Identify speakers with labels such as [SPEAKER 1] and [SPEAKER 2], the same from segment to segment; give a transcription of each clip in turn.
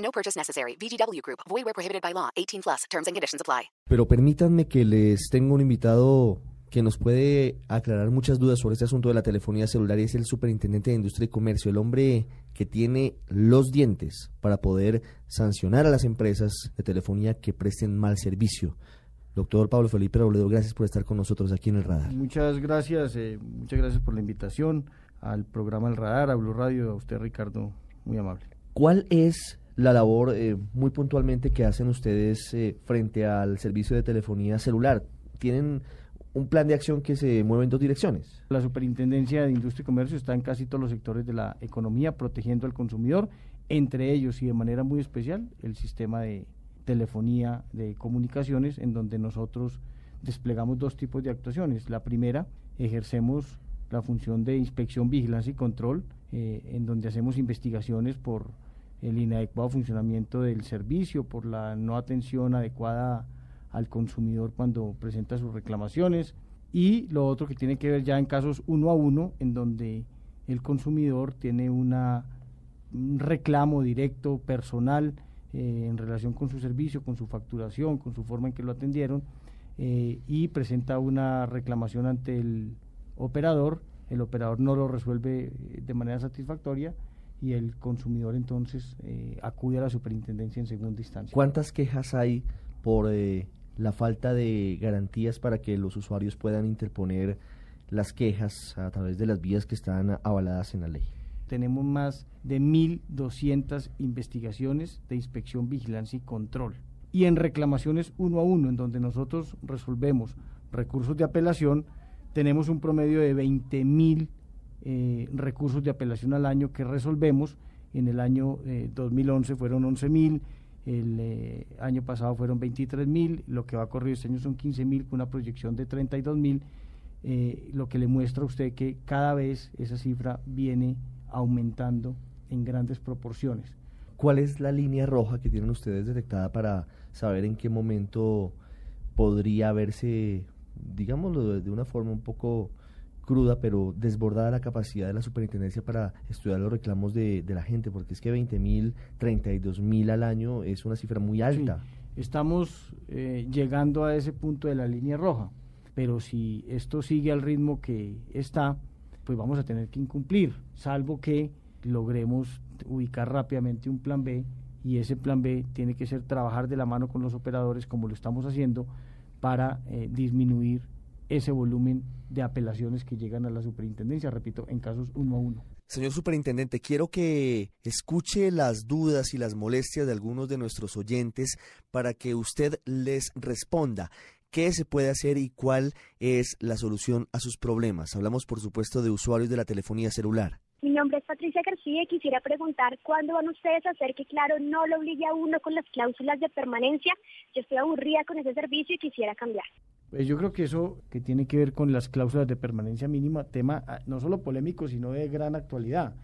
[SPEAKER 1] No purchase necessary. VGW Group. Void where prohibited by law. 18 plus. Terms and conditions apply.
[SPEAKER 2] Pero permítanme que les tengo un invitado que nos puede aclarar muchas dudas sobre este asunto de la telefonía celular y es el superintendente de Industria y Comercio, el hombre que tiene los dientes para poder sancionar a las empresas de telefonía que presten mal servicio. Doctor Pablo Felipe Robledo, gracias por estar con nosotros aquí en el radar.
[SPEAKER 3] Muchas gracias, eh, muchas gracias por la invitación al programa El Radar, a Blue Radio, a usted Ricardo, muy amable.
[SPEAKER 2] ¿Cuál es la labor eh, muy puntualmente que hacen ustedes eh, frente al servicio de telefonía celular? ¿Tienen un plan de acción que se mueve en dos direcciones?
[SPEAKER 3] La Superintendencia de Industria y Comercio está en casi todos los sectores de la economía protegiendo al consumidor, entre ellos y de manera muy especial el sistema de telefonía de comunicaciones en donde nosotros desplegamos dos tipos de actuaciones. La primera, ejercemos la función de inspección, vigilancia y control, eh, en donde hacemos investigaciones por el inadecuado funcionamiento del servicio, por la no atención adecuada al consumidor cuando presenta sus reclamaciones. Y lo otro que tiene que ver ya en casos uno a uno en donde el consumidor tiene un reclamo directo, personal, eh, en relación con su servicio, con su facturación, con su forma en que lo atendieron eh, y presenta una reclamación ante el operador, el operador no lo resuelve eh, de manera satisfactoria y el consumidor entonces acude a la superintendencia en segunda instancia.
[SPEAKER 2] ¿Cuántas quejas hay por la falta de garantías para que los usuarios puedan interponer las quejas a través de las vías que están avaladas en la ley.
[SPEAKER 3] Tenemos más de 1.200 investigaciones de inspección, vigilancia y control. Y en reclamaciones uno a uno, en donde nosotros resolvemos recursos de apelación, tenemos un promedio de 20.000 eh, recursos de apelación al año que resolvemos. En el año 2011 eh, fueron 11.000 el eh, año pasado fueron 23 mil, lo que va a correr este año son 15 mil, con una proyección de 32 mil, lo que le muestra a usted que cada vez esa cifra viene aumentando en grandes proporciones.
[SPEAKER 2] ¿Cuál es la línea roja que tienen ustedes detectada para saber en qué momento podría verse, digámoslo de una forma un poco cruda, pero desbordada la capacidad de la superintendencia para estudiar los reclamos de, la gente, porque es que 20 mil, 32 mil al año es una cifra muy alta.
[SPEAKER 3] estamos eh, llegando a ese punto de la línea roja, pero si esto sigue al ritmo que está, pues vamos a tener que incumplir, salvo que logremos ubicar rápidamente un plan B y ese plan B tiene que ser trabajar de la mano con los operadores como lo estamos haciendo para eh, disminuir ese volumen de apelaciones que llegan a la superintendencia, repito, en casos uno a uno.
[SPEAKER 2] Señor superintendente, quiero que escuche las dudas y las molestias de algunos de nuestros oyentes para que usted les responda qué se puede hacer y cuál es la solución a sus problemas. Hablamos, por supuesto, de usuarios de la telefonía celular.
[SPEAKER 4] Mi nombre es Patricia García y quisiera preguntar cuándo van ustedes a hacer que Claro no lo obligue a uno con las cláusulas de permanencia. Yo estoy aburrida con ese servicio y quisiera cambiar.
[SPEAKER 3] Pues yo creo que eso que tiene que ver con las cláusulas de permanencia mínima, tema ah, no solo polémico, sino de gran actualidad.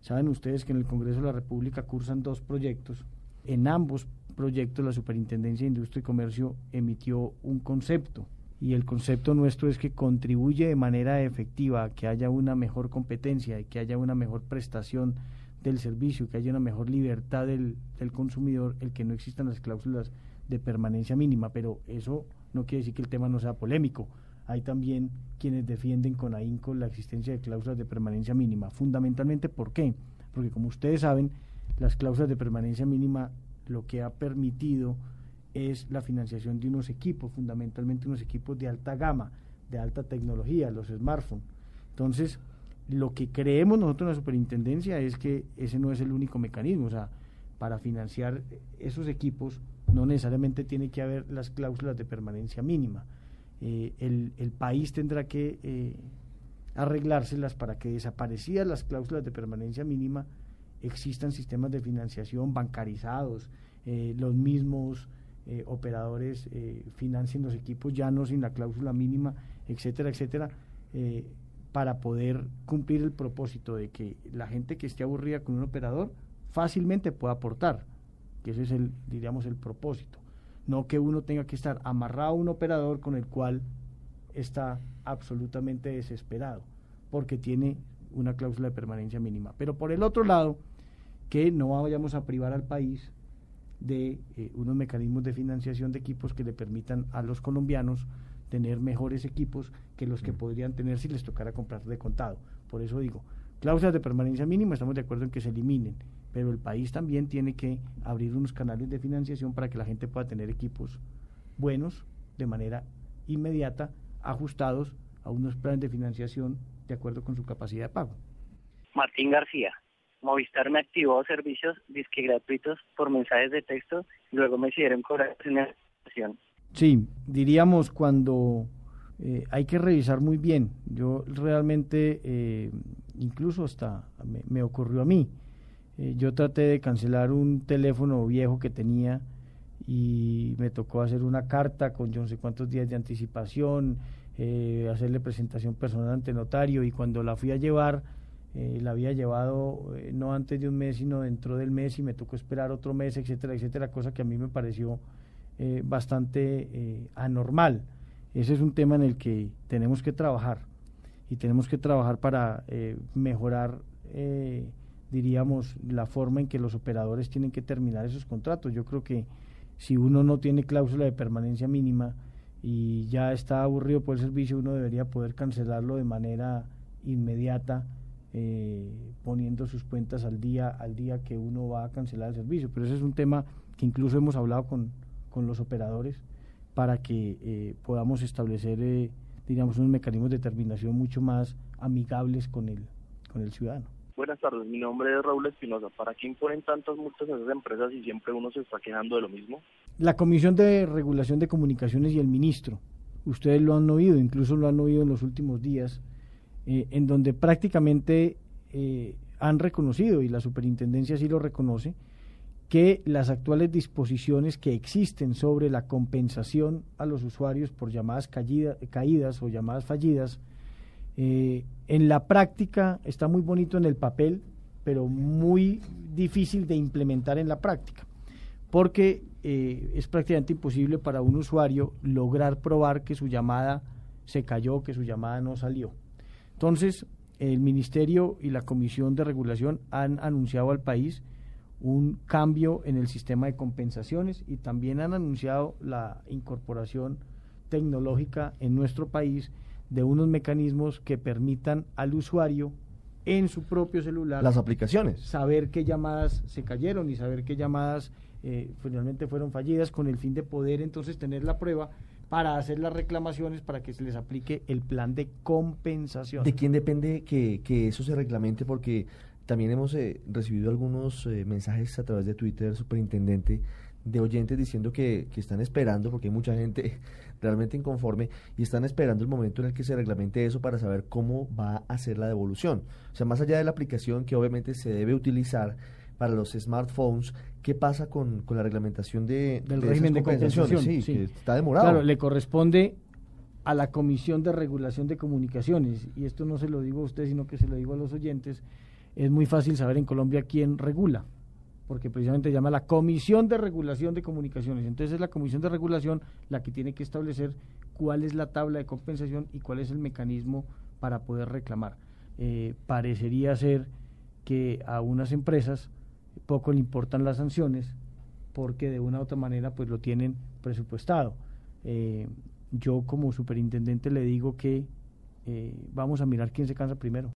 [SPEAKER 3] Saben ustedes que en el Congreso de la República cursan dos proyectos. En ambos proyectos la Superintendencia de Industria y Comercio emitió un concepto y el concepto nuestro es que contribuye de manera efectiva a que haya una mejor competencia y que haya una mejor prestación del servicio, que haya una mejor libertad del, del consumidor, el que no existan las cláusulas de permanencia mínima, pero eso no quiere decir que el tema no sea polémico. Hay también quienes defienden con ahínco la existencia de cláusulas de permanencia mínima. Fundamentalmente, ¿por qué? Porque como ustedes saben, las cláusulas de permanencia mínima lo que ha permitido es la financiación de unos equipos, fundamentalmente unos equipos de alta gama, de alta tecnología, los smartphones. Entonces, lo que creemos nosotros en la superintendencia es que ese no es el único mecanismo. O sea, para financiar esos equipos no necesariamente tiene que haber las cláusulas de permanencia mínima. Eh, el, país tendrá que eh, arreglárselas para que desaparecidas las cláusulas de permanencia mínima existan sistemas de financiación bancarizados, eh, los mismos operadores financien los equipos ya no sin la cláusula mínima, etcétera, etcétera, para poder cumplir el propósito de que la gente que esté aburrida con un operador fácilmente pueda aportar, que ese es el, diríamos, el propósito. No que uno tenga que estar amarrado a un operador con el cual está absolutamente desesperado, porque tiene una cláusula de permanencia mínima. Pero por el otro lado, que no vayamos a privar al país de eh, unos mecanismos de financiación de equipos que le permitan a los colombianos tener mejores equipos que los que mm. podrían tener si les tocara comprar de contado. Por eso digo, cláusulas de permanencia mínima, estamos de acuerdo en que se eliminen, pero el país también tiene que abrir unos canales de financiación para que la gente pueda tener equipos buenos de manera inmediata, ajustados a unos planes de financiación de acuerdo con su capacidad de pago.
[SPEAKER 5] Martín García. Movistar me activó servicios disque gratuitos por mensajes de texto y luego me hicieron cobrar financiación.
[SPEAKER 3] Sí, diríamos cuando eh, hay que revisar muy bien. Yo realmente, eh, incluso hasta me, ocurrió a mí, eh, yo traté de cancelar un teléfono viejo que tenía y me tocó hacer una carta con yo no sé cuántos días de anticipación, eh, hacerle presentación personal ante notario y cuando la fui a llevar, eh, la había llevado no antes de un mes, sino dentro del mes y me tocó esperar otro mes, etcétera, etcétera, cosa que a mí me pareció bastante anormal. Ese es un tema en el que tenemos que trabajar y tenemos que trabajar para mejorar, diríamos, la forma en que los operadores tienen que terminar esos contratos. Yo creo que si uno no tiene cláusula de permanencia mínima, y ya está aburrido por el servicio, uno debería poder cancelarlo de manera inmediata, eh, poniendo sus cuentas al día, al día que uno va a cancelar el servicio. Pero ese es un tema que incluso hemos hablado con, con los operadores para que eh, podamos establecer, eh, digamos, unos mecanismos de terminación mucho más amigables con el, con el ciudadano.
[SPEAKER 6] Buenas tardes, mi nombre es Raúl Espinosa. ¿Para qué imponen tantas multas a esas empresas y siempre uno se está quejando de lo mismo?
[SPEAKER 3] La Comisión de Regulación de Comunicaciones y el ministro, ustedes lo han oído, incluso lo han oído en los últimos días, eh, en donde prácticamente eh, han reconocido, y la superintendencia sí lo reconoce, que las actuales disposiciones que existen sobre la compensación a los usuarios por llamadas caídas o llamadas fallidas eh, en la práctica está muy bonito en el papel, pero muy difícil de implementar en la práctica, porque eh, es prácticamente imposible para un usuario lograr probar que su llamada se cayó, que su llamada no salió. Entonces, el Ministerio y la Comisión de Regulación han anunciado al país un cambio en el sistema de compensaciones y también han anunciado la incorporación tecnológica en nuestro país de unos mecanismos que permitan al usuario en su propio celular
[SPEAKER 2] las aplicaciones
[SPEAKER 3] saber qué llamadas se cayeron y saber qué llamadas eh, finalmente fueron fallidas con el fin de poder entonces tener la prueba para hacer las reclamaciones para que se les aplique el plan de compensación.
[SPEAKER 2] ¿De quién depende que, que eso se reglamente? Porque también hemos eh, recibido algunos eh, mensajes a través de Twitter, superintendente, de oyentes diciendo que, que, están esperando, porque hay mucha gente realmente inconforme, y están esperando el momento en el que se reglamente eso para saber cómo va a ser la devolución. O sea, más allá de la aplicación que obviamente se debe utilizar para los smartphones, ¿qué pasa con, con la reglamentación de,
[SPEAKER 3] del régimen de compensación?
[SPEAKER 2] Sí, Que está demorado.
[SPEAKER 3] Claro, le corresponde a la Comisión de Regulación de Comunicaciones, y esto no se lo digo a usted, sino que se lo digo a los oyentes, es muy fácil saber en Colombia quién regula porque precisamente llama la Comisión de Regulación de Comunicaciones. Entonces es la Comisión de Regulación la que tiene que establecer cuál es la tabla de compensación y cuál es el mecanismo para poder reclamar. Eh, parecería ser que a unas empresas poco le importan las sanciones porque de una u otra manera pues lo tienen presupuestado. Eh, yo como superintendente le digo que eh, vamos a mirar quién se cansa primero.